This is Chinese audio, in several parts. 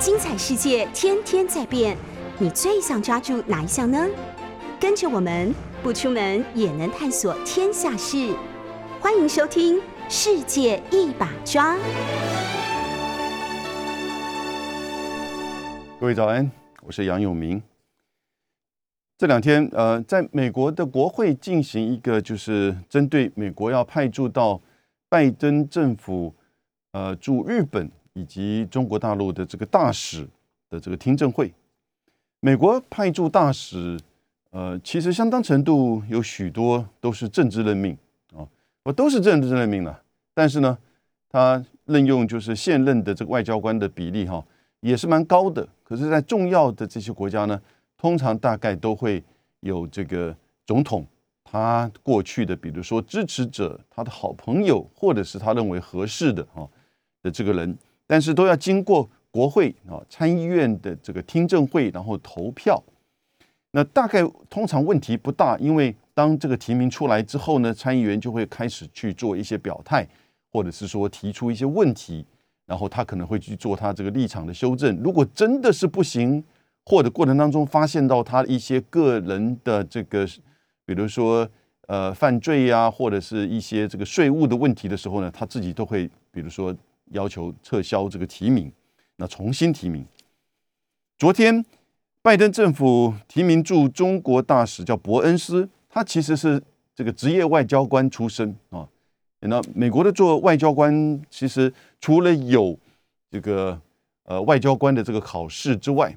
精彩世界天天在变，你最想抓住哪一项呢？跟着我们不出门也能探索天下事，欢迎收听《世界一把抓》。各位早安，我是杨永明。这两天，呃，在美国的国会进行一个，就是针对美国要派驻到拜登政府，呃，驻日本以及中国大陆的这个大使的这个听证会。美国派驻大使，呃，其实相当程度有许多都是政治任命啊，我都是政治任命了。但是呢，他任用就是现任的这个外交官的比例哈，也是蛮高的。可是，在重要的这些国家呢？通常大概都会有这个总统，他过去的，比如说支持者，他的好朋友，或者是他认为合适的哈的这个人，但是都要经过国会啊参议院的这个听证会，然后投票。那大概通常问题不大，因为当这个提名出来之后呢，参议员就会开始去做一些表态，或者是说提出一些问题，然后他可能会去做他这个立场的修正。如果真的是不行。或者过程当中发现到他一些个人的这个，比如说呃犯罪呀，或者是一些这个税务的问题的时候呢，他自己都会比如说要求撤销这个提名，那重新提名。昨天拜登政府提名驻中国大使叫伯恩斯，他其实是这个职业外交官出身啊。那美国的做外交官，其实除了有这个呃外交官的这个考试之外，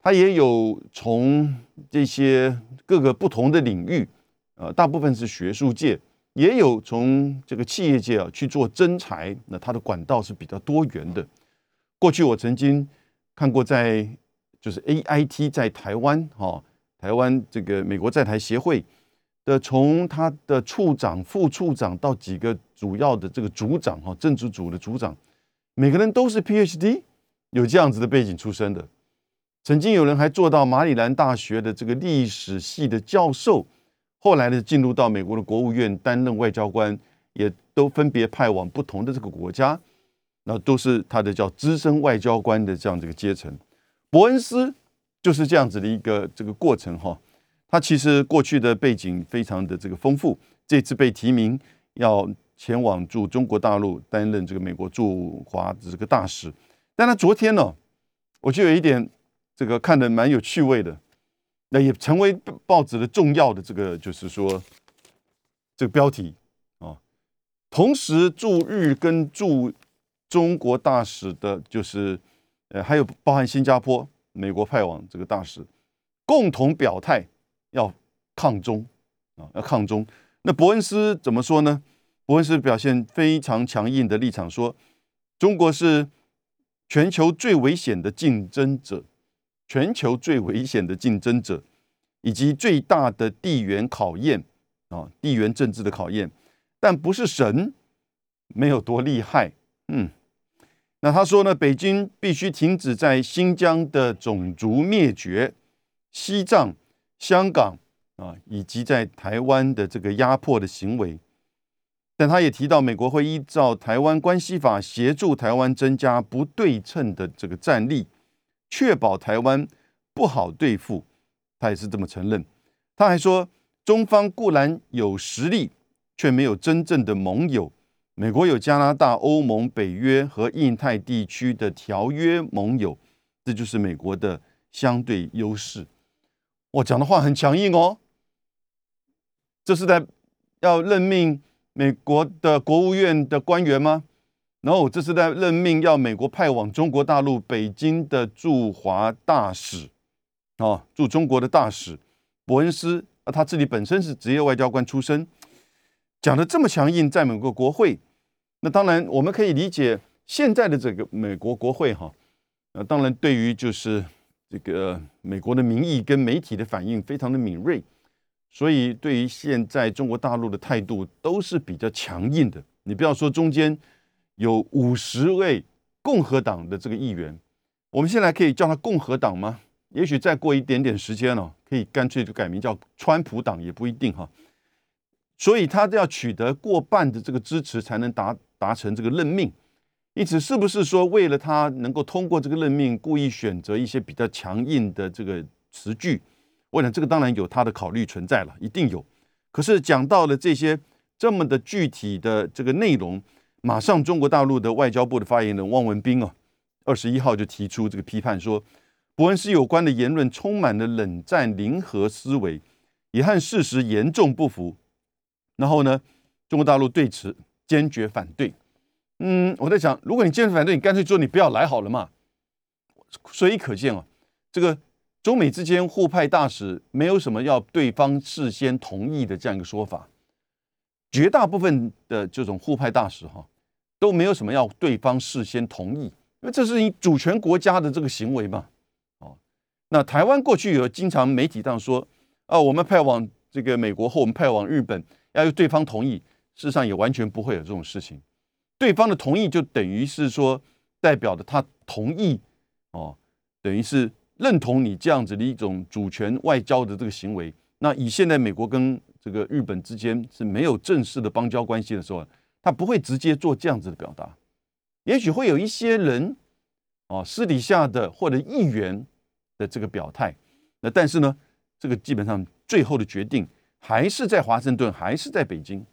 他也有从这些各个不同的领域，呃，大部分是学术界，也有从这个企业界啊去做征才，那他的管道是比较多元的。过去我曾经看过，在就是 A I T 在台湾哈，台湾这个美国在台协会的，从他的处长、副处长到几个主要的这个组长哈，政治组的组长，每个人都是 P H D，有这样子的背景出身的。曾经有人还做到马里兰大学的这个历史系的教授，后来呢进入到美国的国务院担任外交官，也都分别派往不同的这个国家，那都是他的叫资深外交官的这样这个阶层。伯恩斯就是这样子的一个这个过程哈，他其实过去的背景非常的这个丰富，这次被提名要前往驻中国大陆担任这个美国驻华的这个大使，但他昨天呢，我就有一点。这个看的蛮有趣味的，那也成为报纸的重要的这个，就是说这个标题啊。同时驻日跟驻中国大使的，就是呃，还有包含新加坡、美国派往这个大使，共同表态要抗中啊，要抗中。那伯恩斯怎么说呢？伯恩斯表现非常强硬的立场，说中国是全球最危险的竞争者。全球最危险的竞争者，以及最大的地缘考验啊，地缘政治的考验，但不是神没有多厉害，嗯，那他说呢，北京必须停止在新疆的种族灭绝、西藏、香港啊，以及在台湾的这个压迫的行为，但他也提到，美国会依照台湾关系法协助台湾增加不对称的这个战力。确保台湾不好对付，他也是这么承认。他还说，中方固然有实力，却没有真正的盟友。美国有加拿大、欧盟、北约和印太地区的条约盟友，这就是美国的相对优势。我讲的话很强硬哦，这是在要任命美国的国务院的官员吗？然后这是在任命要美国派往中国大陆北京的驻华大使，啊，驻中国的大使伯恩斯，啊，他自己本身是职业外交官出身，讲的这么强硬，在美国国会，那当然我们可以理解现在的这个美国国会哈，呃，当然对于就是这个美国的民意跟媒体的反应非常的敏锐，所以对于现在中国大陆的态度都是比较强硬的，你不要说中间。有五十位共和党的这个议员，我们现在可以叫他共和党吗？也许再过一点点时间了，可以干脆就改名叫川普党也不一定哈。所以他要取得过半的这个支持，才能达达成这个任命。因此，是不是说为了他能够通过这个任命，故意选择一些比较强硬的这个词句？我想这个当然有他的考虑存在了，一定有。可是讲到了这些这么的具体的这个内容，马上中国大陆的外交部的发言人汪文斌啊，二十一号就提出这个批判，说伯恩斯有关的言论充满了冷战零和思维，也和事实严重不符。然后呢，中国大陆对此坚决反对。嗯，我在想，如果你坚决反对，你干脆说你不要来好了嘛。所以可见啊，这个中美之间互派大使没有什么要对方事先同意的这样一个说法。绝大部分的这种互派大使哈，都没有什么要对方事先同意，因为这是你主权国家的这个行为嘛。哦，那台湾过去有经常媒体上说啊，我们派往这个美国或我们派往日本要有对方同意，事实上也完全不会有这种事情。对方的同意就等于是说，代表的他同意哦，等于是认同你这样子的一种主权外交的这个行为。那以现在美国跟这个日本之间是没有正式的邦交关系的时候，他不会直接做这样子的表达。也许会有一些人哦，私底下的或者议员的这个表态。那但是呢，这个基本上最后的决定还是在华盛顿，还是在北京。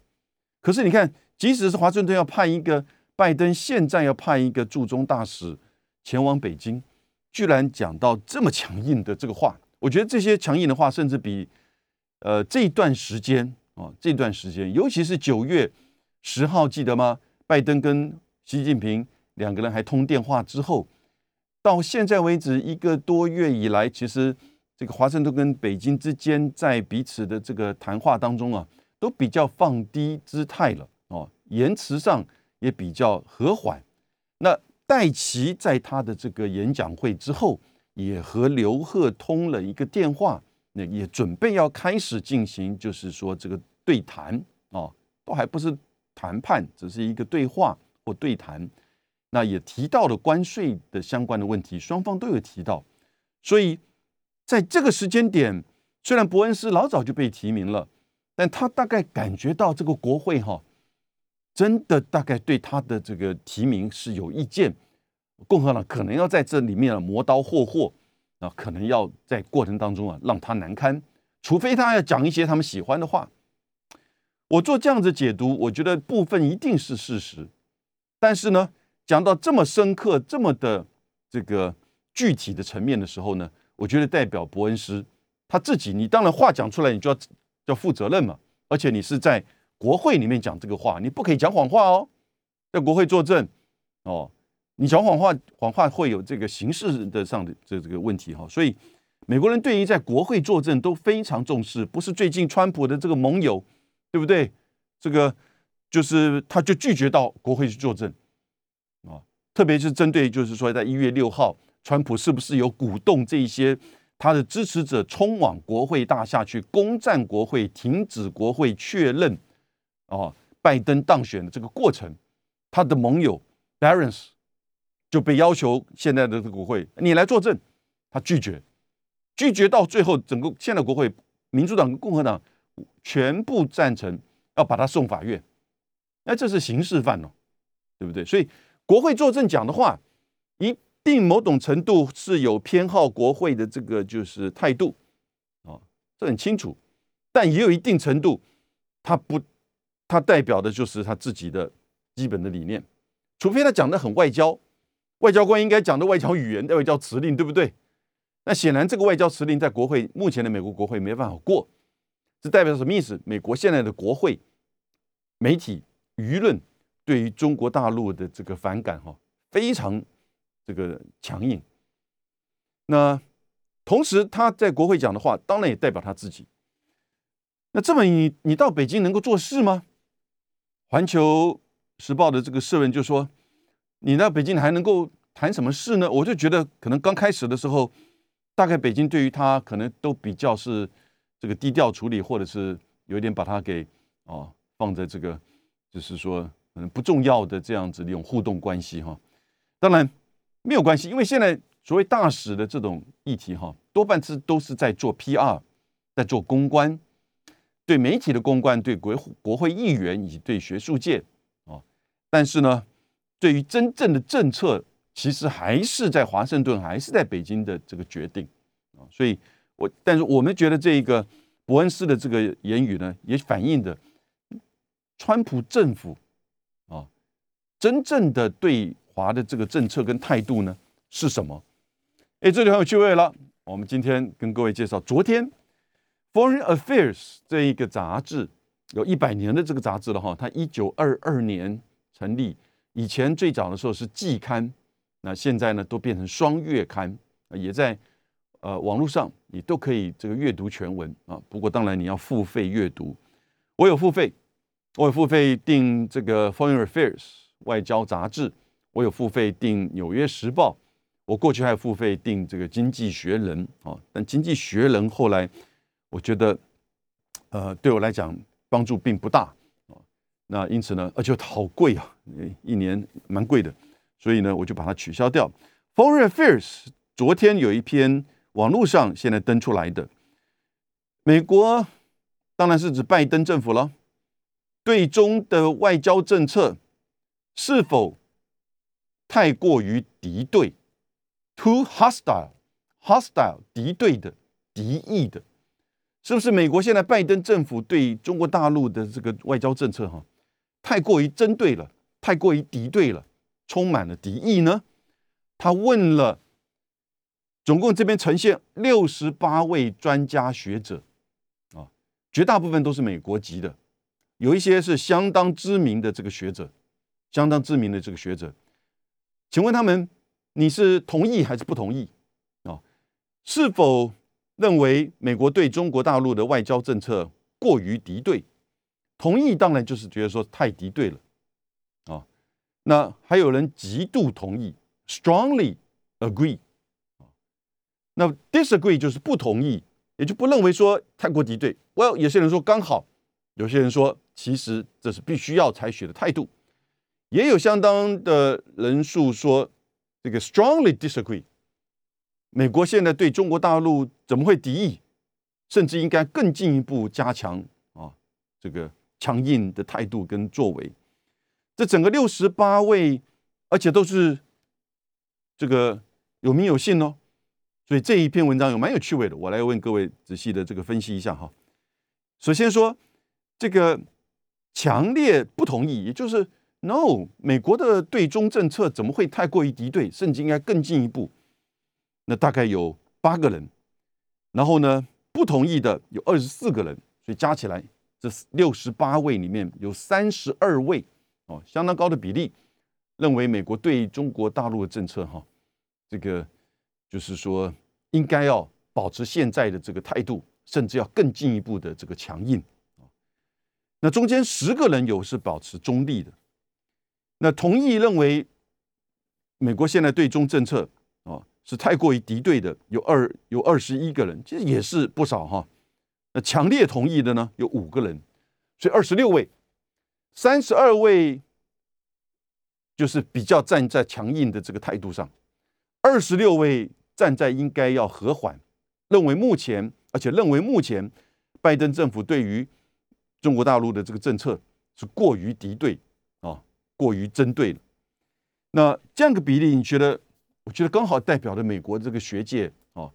可是你看。即使是华盛顿要派一个拜登，现在要派一个驻中大使前往北京，居然讲到这么强硬的这个话，我觉得这些强硬的话，甚至比呃这段时间啊这段时间，尤其是九月十号，记得吗？拜登跟习近平两个人还通电话之后，到现在为止一个多月以来，其实这个华盛顿跟北京之间在彼此的这个谈话当中啊，都比较放低姿态了。哦，言辞上也比较和缓。那戴奇在他的这个演讲会之后，也和刘鹤通了一个电话，那也准备要开始进行，就是说这个对谈哦，都还不是谈判，只是一个对话或对谈。那也提到了关税的相关的问题，双方都有提到。所以在这个时间点，虽然伯恩斯老早就被提名了，但他大概感觉到这个国会哈。真的大概对他的这个提名是有意见，共和党可能要在这里面磨刀霍霍啊，可能要在过程当中啊让他难堪，除非他要讲一些他们喜欢的话。我做这样子解读，我觉得部分一定是事实，但是呢，讲到这么深刻、这么的这个具体的层面的时候呢，我觉得代表伯恩斯他自己，你当然话讲出来，你就要要负责任嘛，而且你是在。国会里面讲这个话，你不可以讲谎话哦，在国会作证哦，你讲谎话，谎话会有这个形式的上的这这个问题哈。所以美国人对于在国会作证都非常重视，不是最近川普的这个盟友，对不对？这个就是他就拒绝到国会去作证啊，特别是针对就是说在一月六号，川普是不是有鼓动这一些？他的支持者冲往国会大厦去攻占国会，停止国会确认。哦，拜登当选的这个过程，他的盟友 Barons 就被要求现在的国会你来作证，他拒绝，拒绝到最后，整个现在国会民主党跟共和党全部赞成要把他送法院，那这是刑事犯哦，对不对？所以国会作证讲的话，一定某种程度是有偏好国会的这个就是态度啊，这很清楚，但也有一定程度，他不。他代表的就是他自己的基本的理念，除非他讲的很外交，外交官应该讲的外交语言、外交辞令，对不对？那显然这个外交辞令在国会目前的美国国会没办法过，这代表什么意思？美国现在的国会、媒体、舆论对于中国大陆的这个反感哈非常这个强硬。那同时他在国会讲的话，当然也代表他自己。那这么你你到北京能够做事吗？环球时报的这个社论就说：“你到北京还能够谈什么事呢？”我就觉得可能刚开始的时候，大概北京对于他可能都比较是这个低调处理，或者是有一点把他给哦放在这个就是说嗯不重要的这样子的一种互动关系哈。当然没有关系，因为现在所谓大使的这种议题哈，多半是都是在做 PR，在做公关。对媒体的公关，对国国会议员以及对学术界，啊，但是呢，对于真正的政策，其实还是在华盛顿，还是在北京的这个决定啊。所以，我但是我们觉得这一个伯恩斯的这个言语呢，也反映的川普政府啊，真正的对华的这个政策跟态度呢是什么？哎，这里很有趣味了。我们今天跟各位介绍，昨天《Foreign Affairs》这一个杂志有一百年的这个杂志了哈，它一九二二年成立。以前最早的时候是季刊，那现在呢都变成双月刊，也在呃网络上你都可以这个阅读全文啊。不过当然你要付费阅读，我有付费，我有付费订这个《Foreign Affairs》外交杂志，我有付费订《纽约时报》，我过去还付费订这个《经济学人》啊。但《经济学人》后来我觉得，呃，对我来讲帮助并不大。那因此呢，而且好贵啊，一年蛮贵的，所以呢，我就把它取消掉。Foreign Affairs 昨天有一篇网络上现在登出来的，美国当然是指拜登政府了，对中的外交政策是否太过于敌对？Too hostile，hostile 敌对的、敌意的，是不是？美国现在拜登政府对中国大陆的这个外交政策，哈？太过于针对了，太过于敌对了，充满了敌意呢。他问了，总共这边呈现六十八位专家学者，啊，绝大部分都是美国籍的，有一些是相当知名的这个学者，相当知名的这个学者，请问他们，你是同意还是不同意？啊，是否认为美国对中国大陆的外交政策过于敌对？同意当然就是觉得说太敌对了，那还有人极度同意，strongly agree，那 disagree 就是不同意，也就不认为说太过敌对。Well，有些人说刚好，有些人说其实这是必须要采取的态度，也有相当的人数说这个 strongly disagree。美国现在对中国大陆怎么会敌意，甚至应该更进一步加强啊，这个。强硬的态度跟作为，这整个六十八位，而且都是这个有名有姓哦，所以这一篇文章有蛮有趣味的。我来问各位仔细的这个分析一下哈。首先说这个强烈不同意，也就是 no，美国的对中政策怎么会太过于敌对，甚至应该更进一步？那大概有八个人，然后呢不同意的有二十四个人，所以加起来。这六十八位里面有三十二位哦，相当高的比例认为美国对中国大陆的政策哈，这个就是说应该要保持现在的这个态度，甚至要更进一步的这个强硬。那中间十个人有是保持中立的，那同意认为美国现在对中政策啊是太过于敌对的，有二有二十一个人，其实也是不少哈。那强烈同意的呢，有五个人，所以二十六位，三十二位就是比较站在强硬的这个态度上，二十六位站在应该要和缓，认为目前，而且认为目前拜登政府对于中国大陆的这个政策是过于敌对啊，过于针对了。那这样个比例，你觉得？我觉得刚好代表了美国这个学界啊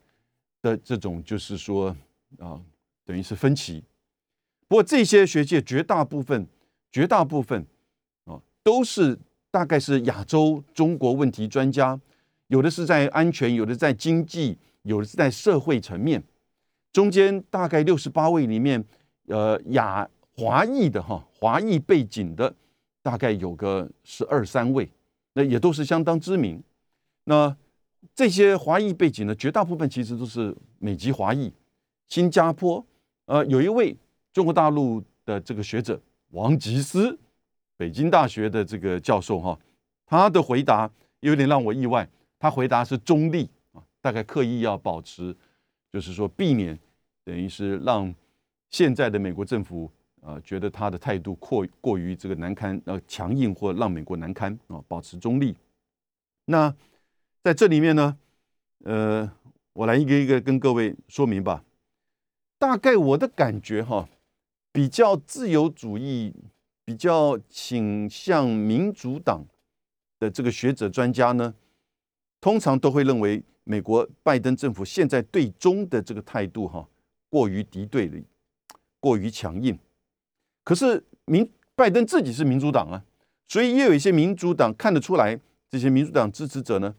的这种，就是说啊。等于是分歧，不过这些学界绝大部分、绝大部分啊，都是大概是亚洲中国问题专家，有的是在安全，有的在经济，有的是在社会层面。中间大概六十八位里面，呃，亚华裔的哈，华裔背景的大概有个十二三位，那也都是相当知名。那这些华裔背景呢，绝大部分其实都是美籍华裔，新加坡。呃，有一位中国大陆的这个学者王吉思，北京大学的这个教授哈，他的回答有点让我意外。他回答是中立啊，大概刻意要保持，就是说避免等于是让现在的美国政府呃觉得他的态度过过于这个难堪呃强硬或让美国难堪啊，保持中立。那在这里面呢，呃，我来一个一个跟各位说明吧。大概我的感觉哈，比较自由主义，比较倾向民主党的这个学者专家呢，通常都会认为美国拜登政府现在对中的这个态度哈过于敌对了，过于强硬。可是民拜登自己是民主党啊，所以也有一些民主党看得出来，这些民主党支持者呢，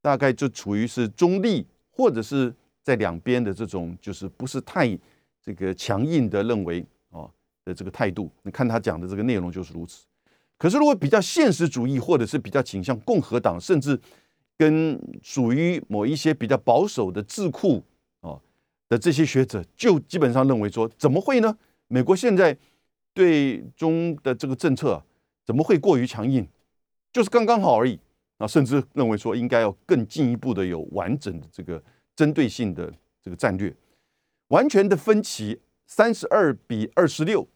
大概就处于是中立或者是在两边的这种，就是不是太这个强硬的认为的这个态度。你看他讲的这个内容就是如此。可是如果比较现实主义，或者是比较倾向共和党，甚至跟属于某一些比较保守的智库啊的这些学者，就基本上认为说，怎么会呢？美国现在。对中的这个政策怎么会过于强硬？就是刚刚好而已啊！甚至认为说应该要更进一步的有完整的这个针对性的这个战略。完全的分歧，三十二比二十六，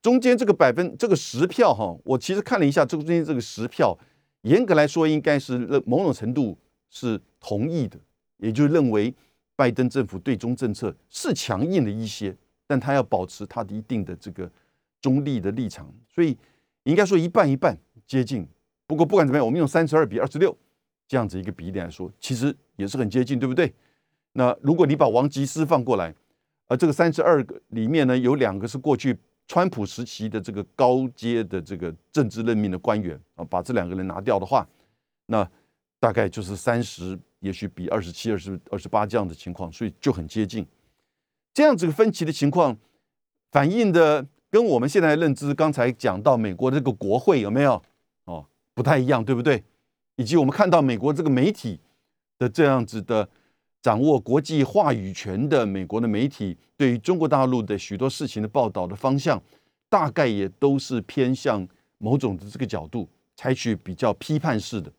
中间这个百分这个十票哈，我其实看了一下，这个中间这个十票，严格来说应该是某种程度是同意的，也就认为拜登政府对中政策是强硬的一些，但他要保持他的一定的这个。中立的立场，所以应该说一半一半接近。不过不管怎么样，我们用三十二比二十六这样子一个比例来说，其实也是很接近，对不对？那如果你把王吉斯放过来，而这个三十二个里面呢，有两个是过去川普时期的这个高阶的这个政治任命的官员啊，把这两个人拿掉的话，那大概就是三十，也许比二十七、二十二十八这样的情况，所以就很接近。这样子个分歧的情况反映的。跟我们现在认知，刚才讲到美国这个国会有没有哦不太一样，对不对？以及我们看到美国这个媒体的这样子的掌握国际话语权的美国的媒体，对于中国大陆的许多事情的报道的方向，大概也都是偏向某种的这个角度，采取比较批判式的。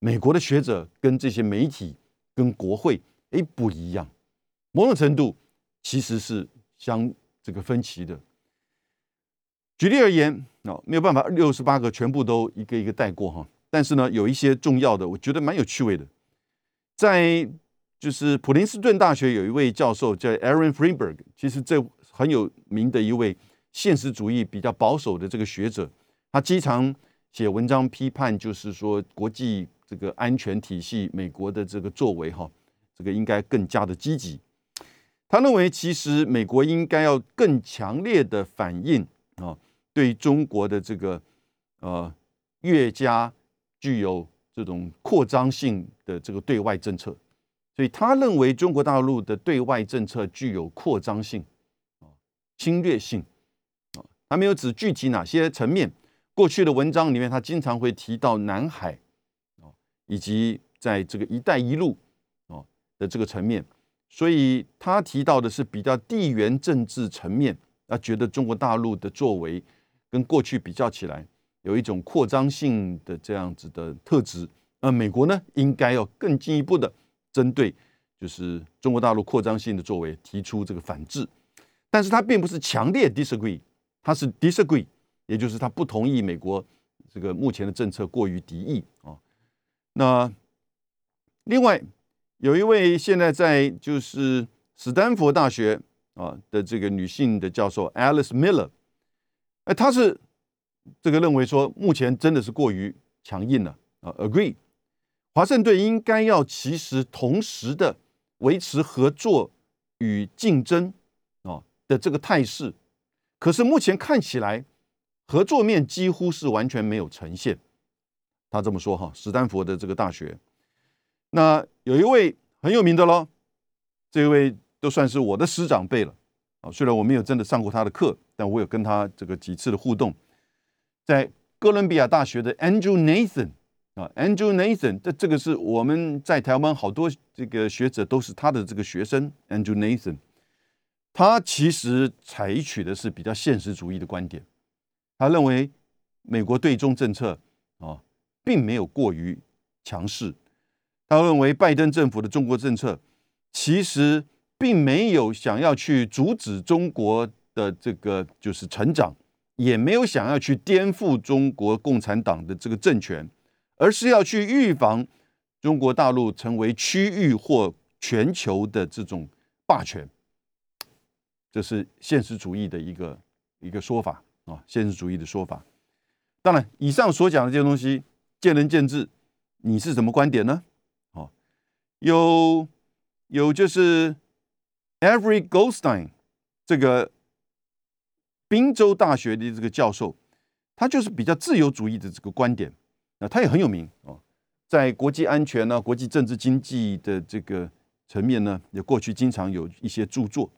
美国的学者跟这些媒体跟国会哎不一样，某种程度其实是相这个分歧的。举例而言，哦，没有办法，六十八个全部都一个一个带过哈。但是呢，有一些重要的，我觉得蛮有趣味的。在就是普林斯顿大学有一位教授叫 Aaron Freeberg，其实这很有名的一位现实主义比较保守的这个学者，他经常写文章批判，就是说国际这个安全体系美国的这个作为哈，这个应该更加的积极。他认为，其实美国应该要更强烈的反应啊。对中国的这个呃越加具有这种扩张性的这个对外政策，所以他认为中国大陆的对外政策具有扩张性啊侵略性啊，他没有指具体哪些层面。过去的文章里面，他经常会提到南海啊，以及在这个“一带一路”啊的这个层面，所以他提到的是比较地缘政治层面，他觉得中国大陆的作为。跟过去比较起来，有一种扩张性的这样子的特质。那美国呢，应该要更进一步的针对就是中国大陆扩张性的作为提出这个反制。但是他并不是强烈 disagree，他是 disagree，也就是他不同意美国这个目前的政策过于敌意啊。那另外有一位现在在就是斯坦福大学啊的这个女性的教授 Alice Miller。哎，她是这个认为说，目前真的是过于强硬了啊。Agree，华盛顿应该要其实同时的维持合作与竞争啊的这个态势，可是目前看起来合作面几乎是完全没有呈现。他这么说哈，史丹佛的这个大学，那有一位很有名的喽，这位都算是我的师长辈了。啊，虽然我没有真的上过他的课，但我有跟他这个几次的互动。在哥伦比亚大学的 Andrew Nathan 啊，Andrew Nathan，这这个是我们在台湾好多这个学者都是他的这个学生。Andrew Nathan，他其实采取的是比较现实主义的观点。他认为美国对中政策啊，并没有过于强势。他认为拜登政府的中国政策其实。并没有想要去阻止中国的这个就是成长，也没有想要去颠覆中国共产党的这个政权，而是要去预防中国大陆成为区域或全球的这种霸权。这是现实主义的一个一个说法啊，现实主义的说法。当然，以上所讲的这些东西见仁见智，你是什么观点呢？哦，有有就是 Every Goldstein 这个宾州大学的这个教授，他就是比较自由主义的这个观点，那他也很有名哦，在国际安全呢、国际政治经济的这个层面呢，也过去经常有一些著作。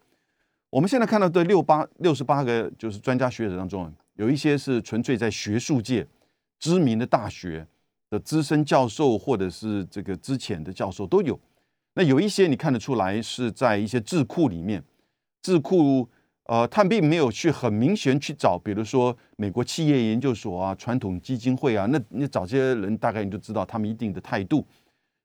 我们现在看到的六八六十八个就是专家学者当中，有一些是纯粹在学术界知名的大学的资深教授，或者是这个之前的教授都有。那有一些你看得出来是在一些智库里面，智库呃，他并没有去很明显去找，比如说美国企业研究所啊、传统基金会啊，那你找这些人，大概你就知道他们一定的态度。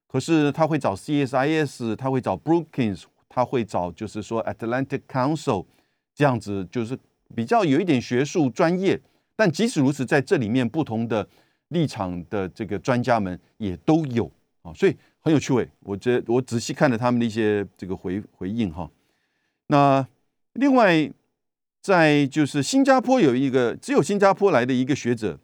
可是他会找 CSIS，他会找 Brookings。他会找，就是说 Atlantic Council 这样子，就是比较有一点学术专业。但即使如此，在这里面不同的立场的这个专家们也都有啊，所以很有趣味。我觉得我仔细看了他们的一些这个回回应哈。那另外，在就是新加坡有一个只有新加坡来的一个学者，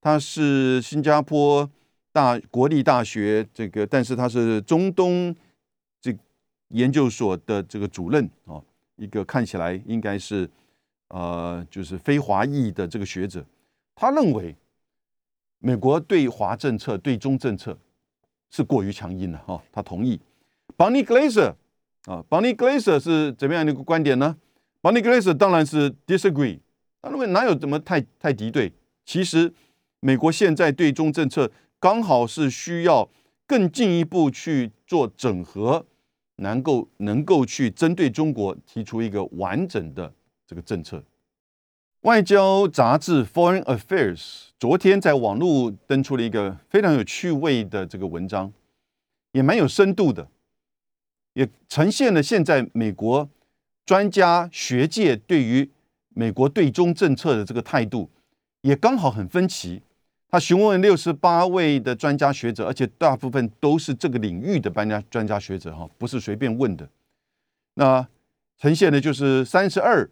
他是新加坡大国立大学这个，但是他是中东这。研究所的这个主任啊，一个看起来应该是呃，就是非华裔的这个学者，他认为美国对华政策、对中政策是过于强硬了哈。他同意。Bonnie Glaser 啊，Bonnie Glaser 是怎么样的一个观点呢？Bonnie Glaser 当然是 disagree，他认为哪有怎么太太敌对？其实美国现在对中政策刚好是需要更进一步去做整合。能够能够去针对中国提出一个完整的这个政策。外交杂志《Foreign Affairs》昨天在网络登出了一个非常有趣味的这个文章，也蛮有深度的，也呈现了现在美国专家学界对于美国对中政策的这个态度，也刚好很分歧。他询问六十八位的专家学者，而且大部分都是这个领域的专家专家学者哈，不是随便问的。那呈现的就是三十二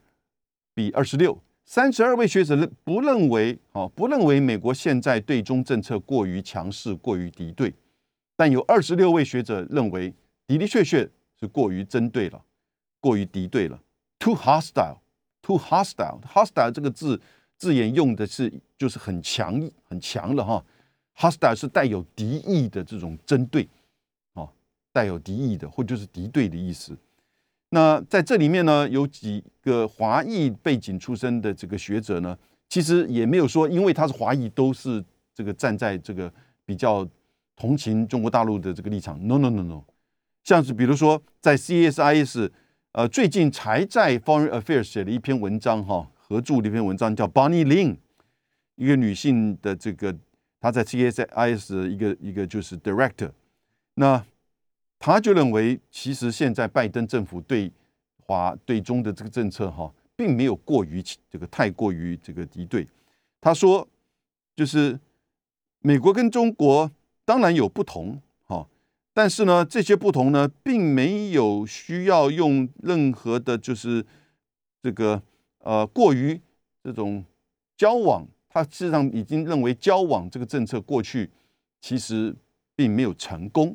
比二十六，三十二位学者认不认为哦，不认为美国现在对中政策过于强势、过于敌对，但有二十六位学者认为的的确确是过于针对了，过于敌对了，too hostile，too hostile，hostile 这个字。字眼用的是就是很强很强了哈，hostile 是带有敌意的这种针对，哦，带有敌意的或就是敌对的意思。那在这里面呢，有几个华裔背景出身的这个学者呢，其实也没有说，因为他是华裔，都是这个站在这个比较同情中国大陆的这个立场。No No No No，像是比如说在 CSIS，呃，最近才在 Foreign Affairs 写了一篇文章哈。合著的一篇文章叫 Bonnie Lin，一个女性的这个，她在 CSIS 的一个一个就是 Director，那他就认为，其实现在拜登政府对华对中的这个政策哈，并没有过于这个太过于这个敌对。他说，就是美国跟中国当然有不同，但是呢，这些不同呢，并没有需要用任何的，就是这个。呃，过于这种交往，他事实上已经认为交往这个政策过去其实并没有成功。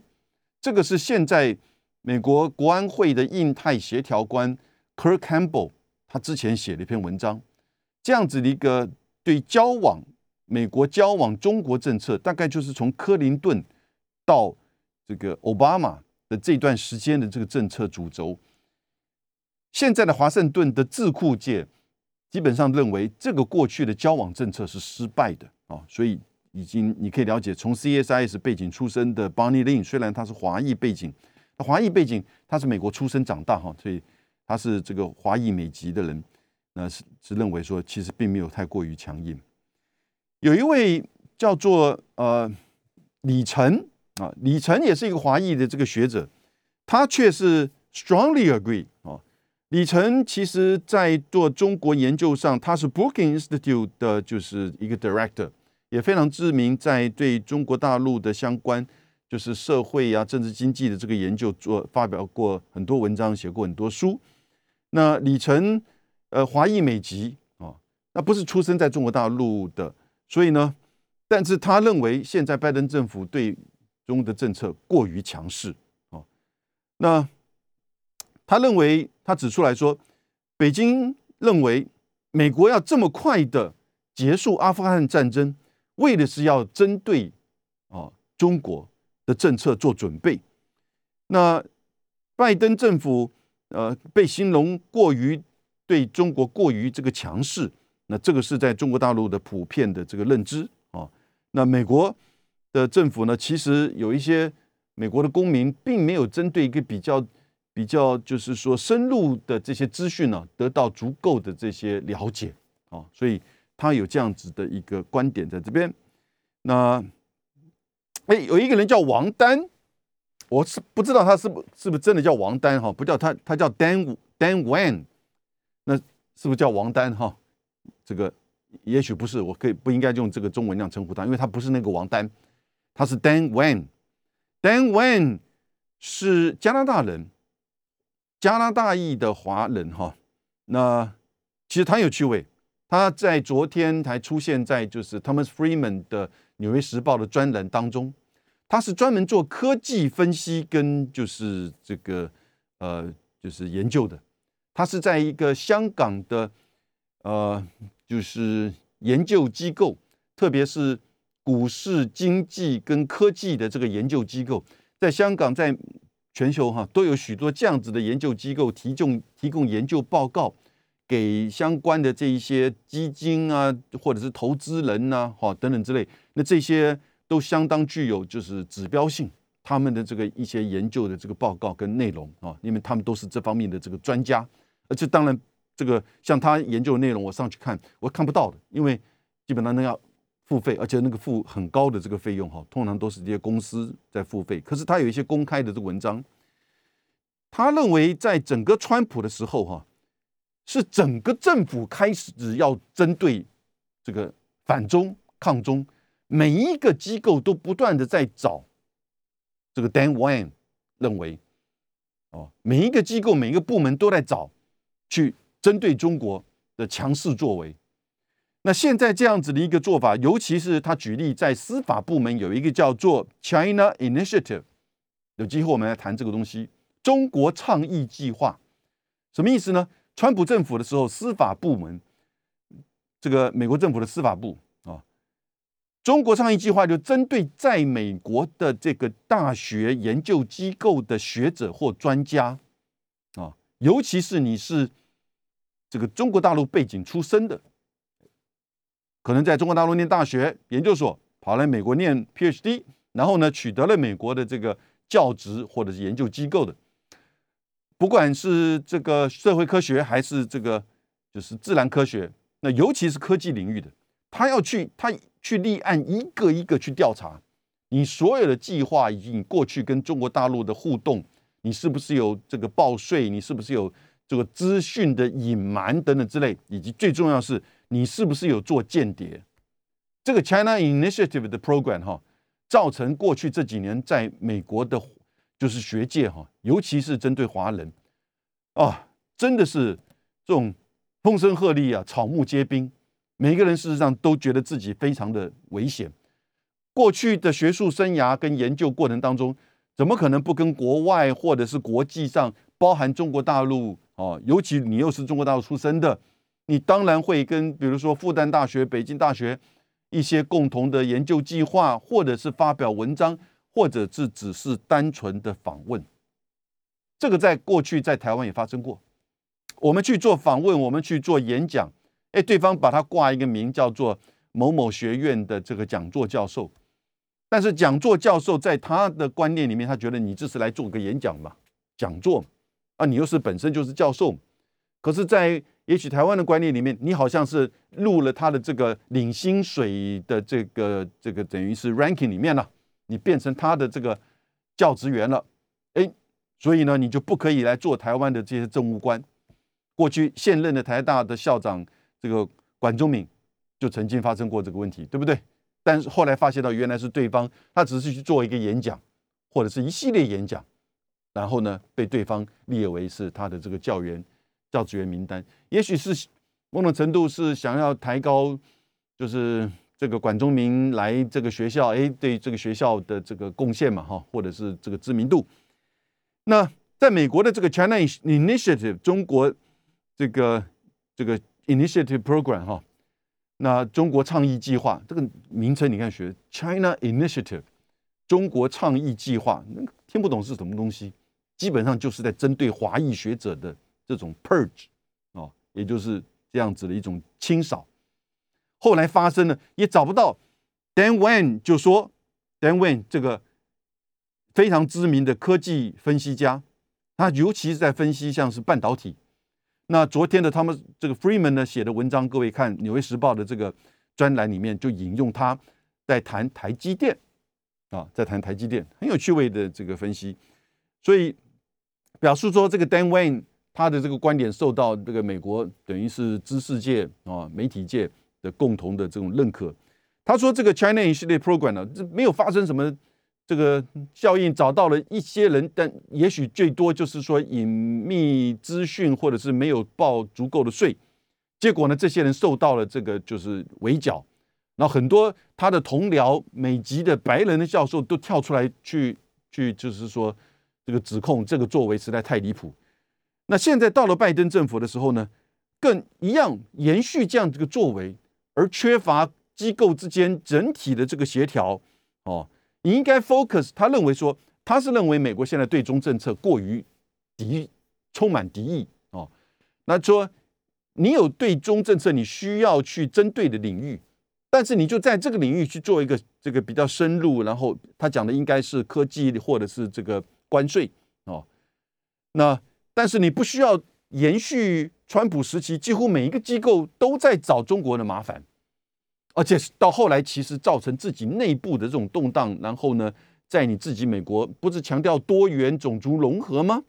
这个是现在美国国安会的印太协调官 Kirk Campbell 他之前写了一篇文章，这样子的一个对交往美国交往中国政策，大概就是从克林顿到这个奥巴马的这段时间的这个政策主轴。现在的华盛顿的智库界。基本上认为这个过去的交往政策是失败的啊，所以已经你可以了解，从 CSIS 背景出身的 Bonnie Lin，虽然他是华裔背景，华裔背景他是美国出生长大哈，所以他是这个华裔美籍的人，那是是认为说其实并没有太过于强硬。有一位叫做呃李晨啊，李晨也是一个华裔的这个学者，他却是 strongly agree 啊。李晨其实，在做中国研究上，他是 Booking Institute 的，就是一个 director，也非常知名，在对中国大陆的相关，就是社会呀、政治经济的这个研究，做发表过很多文章，写过很多书。那李晨，呃，华裔美籍啊，那不是出生在中国大陆的，所以呢，但是他认为现在拜登政府对中国的政策过于强势哦。那他认为他指出来说，北京认为美国要这么快的结束阿富汗战争，为的是要针对啊中国的政策做准备。那拜登政府呃被形容过于对中国过于这个强势，那这个是在中国大陆的普遍的这个认知啊。那美国的政府呢，其实有一些美国的公民并没有针对一个比较比较就是说深入的这些资讯呢，得到足够的这些了解啊，所以他有这样子的一个观点在这边。那哎，有一个人叫王丹。我是不知道他是不是不是真的叫王丹哈，不叫他，他叫 Dan Dan Wan，那是不是叫王丹哈？这个也许不是，我可以不应该用这个中文那样称呼他，因为他不是那个王丹，他是 Dan Wan。Dan Wan 是加拿大人，加拿大裔的华人哈。那其实他有趣味，他在昨天还出现在就是 Thomas Freeman 的《纽约时报》的专栏当中。他是专门做科技分析跟就是这个呃就是研究的，他是在一个香港的呃就是研究机构，特别是股市经济跟科技的这个研究机构，在香港在全球哈都有许多这样子的研究机构提供提供研究报告给相关的这一些基金啊或者是投资人呐哈等等之类，那这些。都相当具有就是指标性，他们的这个一些研究的这个报告跟内容啊，因为他们都是这方面的这个专家，而且当然这个像他研究的内容，我上去看我看不到的，因为基本上那要付费，而且那个付很高的这个费用哈，通常都是这些公司在付费。可是他有一些公开的这个文章，他认为在整个川普的时候哈，是整个政府开始要针对这个反中抗中。每一个机构都不断的在找这个 Dan Wang 认为，哦，每一个机构每一个部门都在找去针对中国的强势作为。那现在这样子的一个做法，尤其是他举例在司法部门有一个叫做 China Initiative，有机会我们来谈这个东西。中国倡议计划什么意思呢？川普政府的时候，司法部门这个美国政府的司法部啊。中国倡议计划就针对在美国的这个大学研究机构的学者或专家啊，尤其是你是这个中国大陆背景出身的，可能在中国大陆念大学研究所，跑来美国念 PhD，然后呢取得了美国的这个教职或者是研究机构的，不管是这个社会科学还是这个就是自然科学，那尤其是科技领域的，他要去他。去立案，一个一个去调查你所有的计划，以及你过去跟中国大陆的互动，你是不是有这个报税，你是不是有这个资讯的隐瞒等等之类，以及最重要是，你是不是有做间谍？这个 China Initiative 的 program 哈，造成过去这几年在美国的，就是学界哈，尤其是针对华人啊，真的是这种风声鹤唳啊，草木皆兵。每个人事实上都觉得自己非常的危险。过去的学术生涯跟研究过程当中，怎么可能不跟国外或者是国际上，包含中国大陆哦，尤其你又是中国大陆出生的，你当然会跟比如说复旦大学、北京大学一些共同的研究计划，或者是发表文章，或者是只是单纯的访问。这个在过去在台湾也发生过。我们去做访问，我们去做演讲。哎，对方把他挂一个名叫做某某学院的这个讲座教授，但是讲座教授在他的观念里面，他觉得你这是来做个演讲嘛，讲座啊，你又是本身就是教授，可是，在也许台湾的观念里面，你好像是入了他的这个领薪水的这个这个等于是 ranking 里面了，你变成他的这个教职员了，哎，所以呢，你就不可以来做台湾的这些政务官。过去现任的台大的校长。这个管中敏就曾经发生过这个问题，对不对？但是后来发现到原来是对方，他只是去做一个演讲，或者是一系列演讲，然后呢被对方列为是他的这个教员、教职员名单。也许是某种程度是想要抬高，就是这个管中明来这个学校，哎，对这个学校的这个贡献嘛，哈，或者是这个知名度。那在美国的这个 China Initiative 中国这个这个 Initiative Program 哈，那中国倡议计划这个名称你看学 China Initiative 中国倡议计划，听不懂是什么东西，基本上就是在针对华裔学者的这种 purge 啊，也就是这样子的一种清扫。后来发生了，也找不到。Dan，Wan 就说 Dan，Wan 这个非常知名的科技分析家，他尤其是在分析像是半导体。那昨天的他们这个 Freeman 呢写的文章，各位看《纽约时报》的这个专栏里面就引用他在谈台积电啊，在谈台积电很有趣味的这个分析，所以表示说这个 Dan，Wan 他的这个观点受到这个美国等于是知识界啊媒体界。的共同的这种认可，他说这个 China 一系列 program 呢，这没有发生什么这个效应，找到了一些人，但也许最多就是说隐秘资讯，或者是没有报足够的税，结果呢，这些人受到了这个就是围剿，然后很多他的同僚美籍的白人的教授都跳出来去去，就是说这个指控这个作为实在太离谱。那现在到了拜登政府的时候呢，更一样延续这样这个作为。而缺乏机构之间整体的这个协调，哦，你应该 focus。他认为说，他是认为美国现在对中政策过于敌，充满敌意哦。那说你有对中政策，你需要去针对的领域，但是你就在这个领域去做一个这个比较深入。然后他讲的应该是科技或者是这个关税哦。那但是你不需要延续川普时期，几乎每一个机构都在找中国的麻烦。而且到后来，其实造成自己内部的这种动荡。然后呢，在你自己美国，不是强调多元种族融合吗？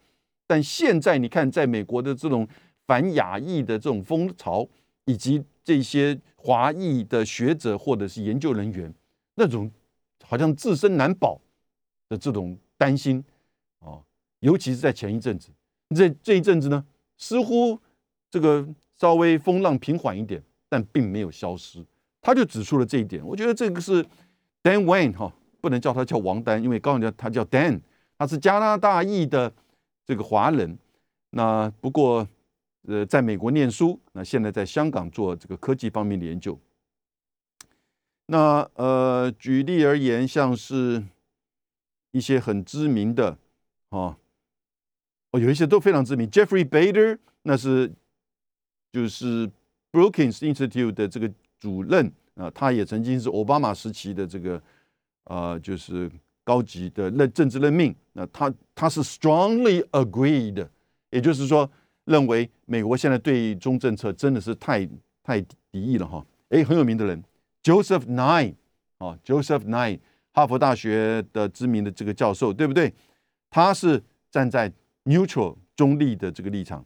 但现在你看，在美国的这种反亚裔的这种风潮，以及这些华裔的学者或者是研究人员那种好像自身难保的这种担心啊，尤其是在前一阵子，这这一阵子呢，似乎这个稍微风浪平缓一点，但并没有消失。他就指出了这一点，我觉得这个是 Dan Wayne 哈，不能叫他叫王丹，因为刚刚他叫 Dan，他是加拿大裔的这个华人，那不过呃在美国念书，那现在在香港做这个科技方面的研究。那呃举例而言，像是一些很知名的啊，哦有一些都非常知名，Jeffrey Bader 那是就是 Brookings Institute 的这个。主任啊，他也曾经是奥巴马时期的这个呃，就是高级的任政治任命。那他他是 strongly agreed，也就是说认为美国现在对中政策真的是太太敌意了哈。哎，很有名的人，Joseph Nye 啊，Joseph Nye，哈佛大学的知名的这个教授，对不对？他是站在 neutral 中立的这个立场。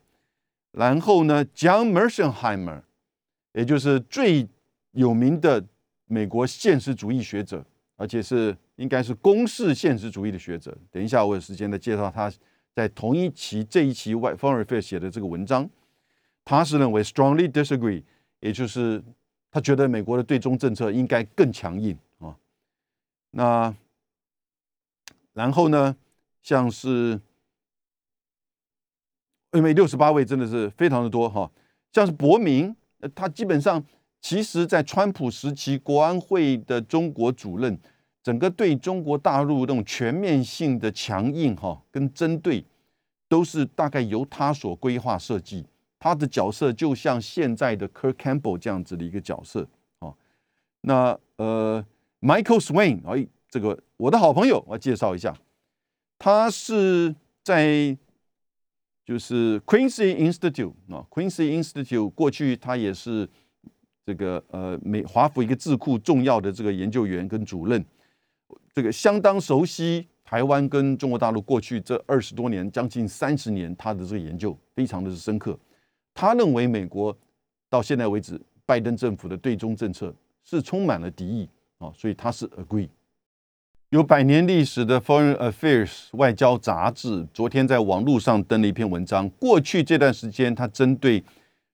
然后呢，John Mersheimer，也就是最有名的美国现实主义学者，而且是应该是公式现实主义的学者。等一下，我有时间再介绍他在同一期这一期外 Foreign Affairs 写的这个文章。他是认为 strongly disagree，也就是他觉得美国的对中政策应该更强硬啊。那然后呢，像是因为六十八位真的是非常的多哈，像是伯明，他基本上。其实，在川普时期，国安会的中国主任，整个对中国大陆那种全面性的强硬哈跟针对，都是大概由他所规划设计。他的角色就像现在的 Kirk Campbell 这样子的一个角色啊。那呃，Michael Swain，哎，这个我的好朋友，我介绍一下，他是在就是 Quincy Institute 啊，Quincy Institute 过去他也是。这个呃，美华府一个智库重要的这个研究员跟主任，这个相当熟悉台湾跟中国大陆过去这二十多年将近三十年，他的这个研究非常的深刻。他认为美国到现在为止，拜登政府的对中政策是充满了敌意啊，所以他是 agree。有百年历史的 Foreign Affairs 外交杂志昨天在网络上登了一篇文章，过去这段时间，他针对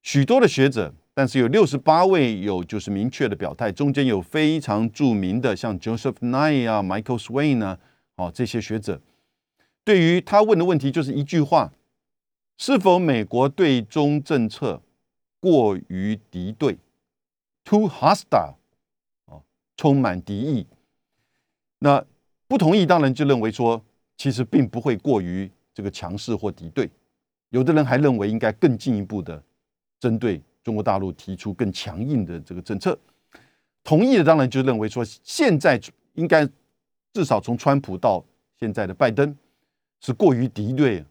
许多的学者。但是有六十八位有就是明确的表态，中间有非常著名的像 Joseph Nye 啊、Michael Swain 啊，哦这些学者，对于他问的问题就是一句话：是否美国对中政策过于敌对，too hostile，哦，充满敌意。那不同意当然就认为说，其实并不会过于这个强势或敌对。有的人还认为应该更进一步的针对。中国大陆提出更强硬的这个政策，同意的当然就认为说，现在应该至少从川普到现在的拜登是过于敌对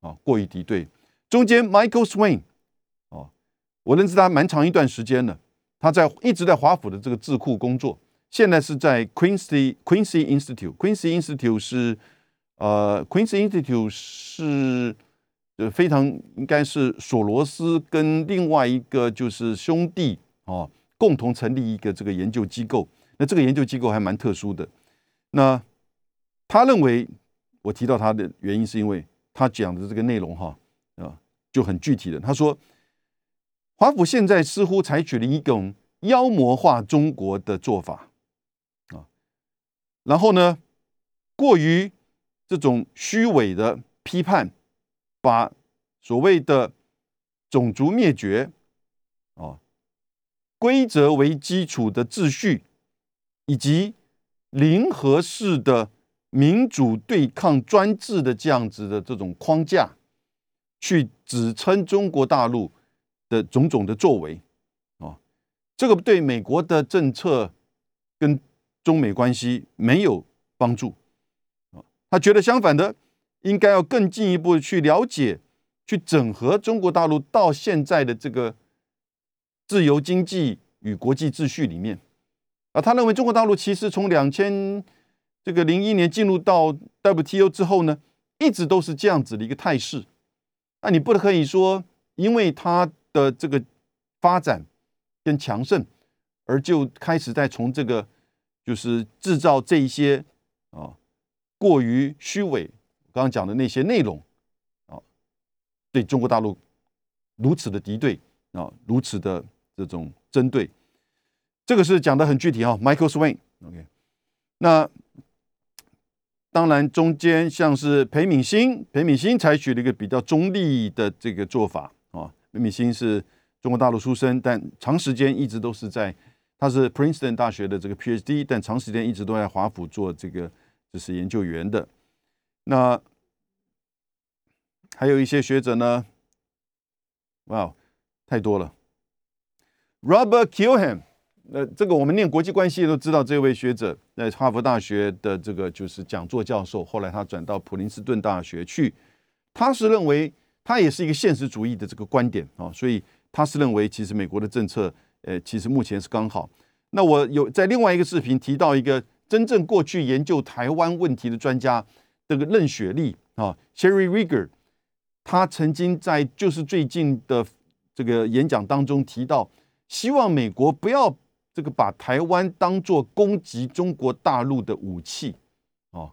啊，过于敌对。中间 Michael Swain 啊，我认识他蛮长一段时间了，他在一直在华府的这个智库工作，现在是在 Quincy Quincy Institute。Quincy Institute 是呃，Quincy Institute 是。呃，非常应该是索罗斯跟另外一个就是兄弟哦，共同成立一个这个研究机构。那这个研究机构还蛮特殊的。那他认为，我提到他的原因是因为他讲的这个内容哈啊就很具体的。他说，华府现在似乎采取了一种妖魔化中国的做法，然后呢，过于这种虚伪的批判。把所谓的种族灭绝，啊，规则为基础的秩序，以及零和式的民主对抗专制的这样子的这种框架，去指称中国大陆的种种的作为，啊，这个对美国的政策跟中美关系没有帮助，啊，他觉得相反的。应该要更进一步去了解、去整合中国大陆到现在的这个自由经济与国际秩序里面啊，他认为中国大陆其实从两千这个零一年进入到 WTO 之后呢，一直都是这样子的一个态势。那你不可以说因为它的这个发展跟强盛，而就开始在从这个就是制造这一些啊过于虚伪。刚刚讲的那些内容啊，对中国大陆如此的敌对啊，如此的这种针对，这个是讲的很具体啊。Michael Swain，OK，那当然中间像是裴敏欣，裴敏欣采取了一个比较中立的这个做法啊。裴敏欣是中国大陆出身，但长时间一直都是在，他是 Princeton 大学的这个 PhD，但长时间一直都在华府做这个就是研究员的。那还有一些学者呢，哇，太多了。Robert Kilham，那这个我们念国际关系都知道，这位学者在哈佛大学的这个就是讲座教授，后来他转到普林斯顿大学去。他是认为，他也是一个现实主义的这个观点啊，所以他是认为，其实美国的政策，呃，其实目前是刚好。那我有在另外一个视频提到一个真正过去研究台湾问题的专家。这个任雪莉啊，Sherry Rigger，他曾经在就是最近的这个演讲当中提到，希望美国不要这个把台湾当做攻击中国大陆的武器啊，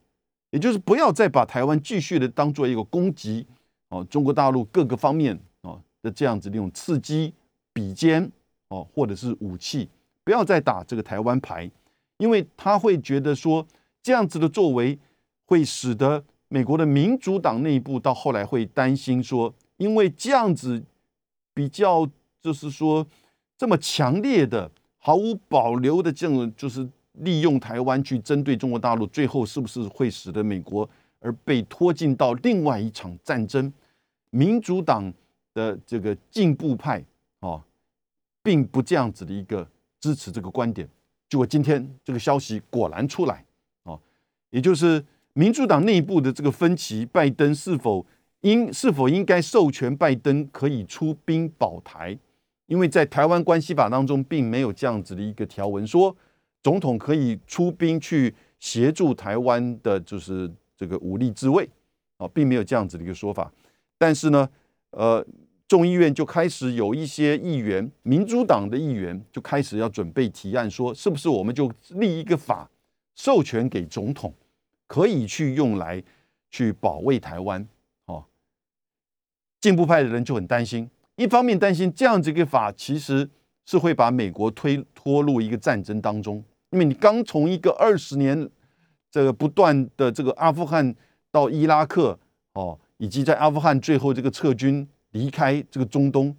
也就是不要再把台湾继续的当做一个攻击哦中国大陆各个方面啊的这样子的一种刺激比肩哦或者是武器，不要再打这个台湾牌，因为他会觉得说这样子的作为。会使得美国的民主党内部到后来会担心说，因为这样子比较就是说这么强烈的、毫无保留的这种就是利用台湾去针对中国大陆，最后是不是会使得美国而被拖进到另外一场战争？民主党的这个进步派啊，并不这样子的一个支持这个观点。结果今天这个消息果然出来啊，也就是。民主党内部的这个分歧，拜登是否应是否应该授权拜登可以出兵保台？因为在台湾关系法当中，并没有这样子的一个条文，说总统可以出兵去协助台湾的，就是这个武力自卫啊，并没有这样子的一个说法。但是呢，呃，众议院就开始有一些议员，民主党的议员就开始要准备提案，说是不是我们就立一个法，授权给总统。可以去用来去保卫台湾，哦，进步派的人就很担心，一方面担心这样子一个法，其实是会把美国推拖入一个战争当中，因为你刚从一个二十年这个不断的这个阿富汗到伊拉克哦，以及在阿富汗最后这个撤军离开这个中东，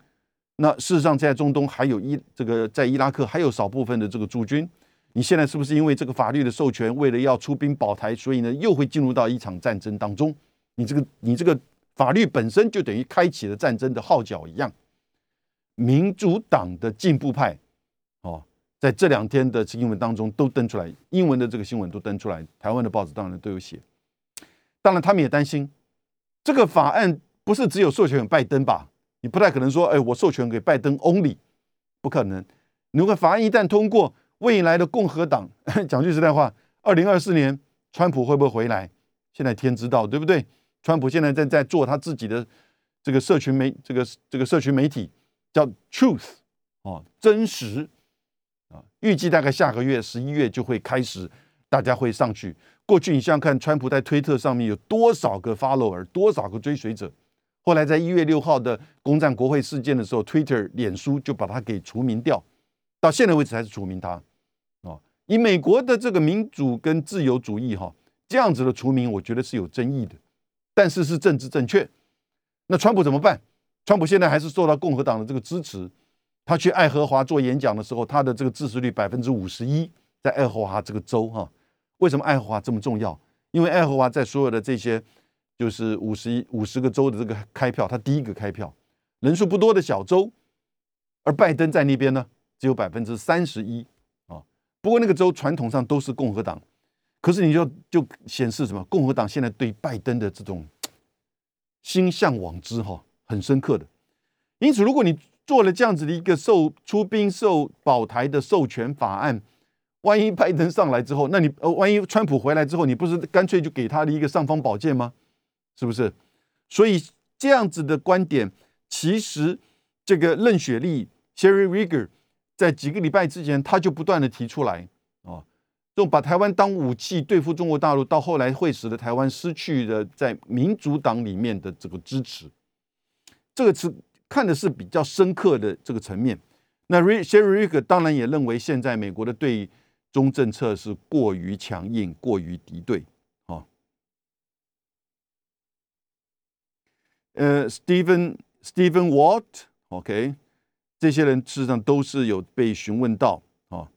那事实上在中东还有伊这个在伊拉克还有少部分的这个驻军，你现在是不是因为这个法律的授权，为了要出兵保台，所以呢又会进入到一场战争当中？你这个你这个法律本身就等于开启了战争的号角一样。民主党的进步派，哦，在这两天的新闻当中都登出来，英文的这个新闻都登出来，台湾的报纸当然都有写。当然，他们也担心这个法案不是只有授权给拜登吧？你不太可能说，哎，我授权给拜登 only，不可能。如果法案一旦通过，未来的共和党，讲句实在话，二零二四年川普会不会回来？现在天知道，对不对？川普现在在在做他自己的这个社群媒，这个这个社群媒体。叫 truth 哦，真实啊，预计大概下个月十一月就会开始，大家会上去。过去你想想看，川普在推特上面有多少个 follower，多少个追随者？后来在一月六号的攻占国会事件的时候，Twitter 脸书就把他给除名掉，到现在为止还是除名他。哦，以美国的这个民主跟自由主义哈，这样子的除名，我觉得是有争议的，但是是政治正确。那川普怎么办？川普现在还是受到共和党的这个支持，他去爱荷华做演讲的时候，他的这个支持率百分之五十一，在爱荷华这个州哈，为什么爱荷华这么重要？因为爱荷华在所有的这些就是五十一五十个州的这个开票，他第一个开票，人数不多的小州，而拜登在那边呢，只有百分之三十一啊。不过那个州传统上都是共和党，可是你就就显示什么？共和党现在对拜登的这种心向往之哈。很深刻的，因此，如果你做了这样子的一个授出兵授保台的授权法案，万一拜登上来之后，那你呃，万一川普回来之后，你不是干脆就给他的一个尚方宝剑吗？是不是？所以这样子的观点，其实这个任雪莉 （Sherry Rigger） 在几个礼拜之前，他就不断的提出来，哦，这种把台湾当武器对付中国大陆，到后来会使得台湾失去了在民主党里面的这个支持。这个是看的是比较深刻的这个层面。那 Sherry Rigger 当然也认为，现在美国的对中政策是过于强硬、过于敌对。哦，呃，Stephen Stephen Watt，OK，这些人事实上都是有被询问到。哦，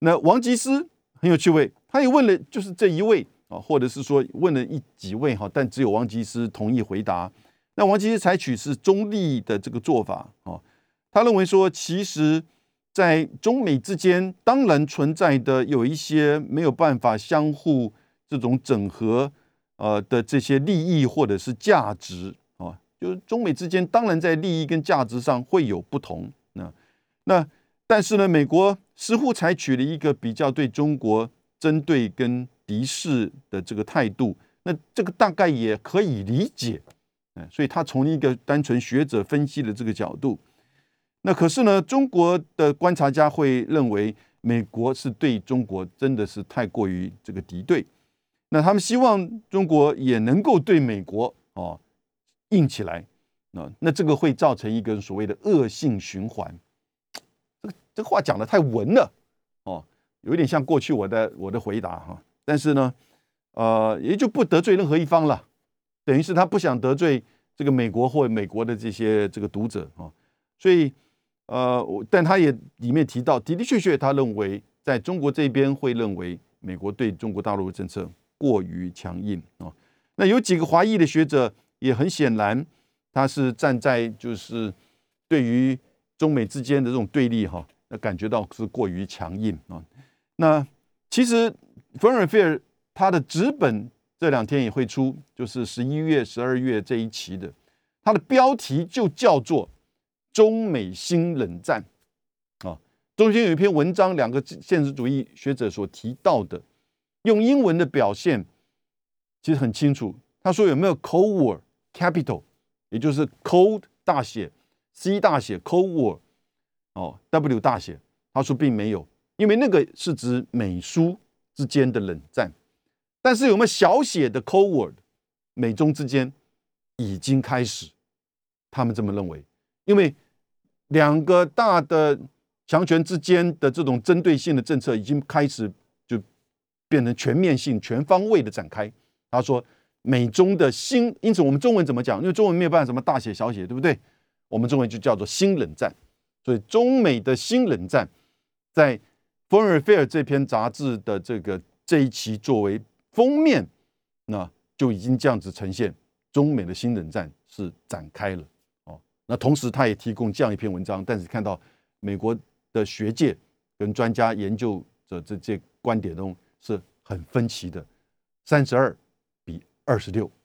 那王吉思很有趣味，他也问了，就是这一位啊，或者是说问了一几位哈，但只有王吉思同意回答。那王吉实采取是中立的这个做法哦，他认为说，其实，在中美之间，当然存在的有一些没有办法相互这种整合呃的这些利益或者是价值，就是中美之间当然在利益跟价值上会有不同。那那但是呢，美国似乎采取了一个比较对中国针对跟敌视的这个态度，那这个大概也可以理解。嗯，所以他从一个单纯学者分析的这个角度，那可是呢，中国的观察家会认为美国是对中国真的是太过于这个敌对，那他们希望中国也能够对美国哦硬起来，那那这个会造成一个所谓的恶性循环。这个这个话讲的太文了哦，有一点像过去我的我的回答哈，但是呢，呃，也就不得罪任何一方了。等于是他不想得罪这个美国或美国的这些这个读者啊，所以呃，我但他也里面提到的的确确，他认为在中国这边会认为美国对中国大陆的政策过于强硬啊。那有几个华裔的学者也很显然，他是站在就是对于中美之间的这种对立哈，那感觉到是过于强硬啊。那其实 f e r n f a i r 他的纸本。这两天也会出，就是十一月、十二月这一期的，它的标题就叫做“中美新冷战”啊。中间有一篇文章，两个现实主义学者所提到的，用英文的表现其实很清楚。他说有没有 Cold War Capital，也就是 Cold 大写 C 大写 Cold War 哦 W 大写，他说并没有，因为那个是指美苏之间的冷战。但是有没有小写的 Cold War？美中之间已经开始，他们这么认为，因为两个大的强权之间的这种针对性的政策已经开始就变成全面性、全方位的展开。他说，美中的新，因此我们中文怎么讲？因为中文没有办法什么大写小写，对不对？我们中文就叫做新冷战。所以中美的新冷战，在《Foreign a f f a i r》这篇杂志的这个这一期作为封面，那就已经这样子呈现，中美的新冷战是展开了。哦，那同时他也提供这样一篇文章，但是看到美国。的学界跟专家研究者这些观点中是很分歧的，三十二二十六。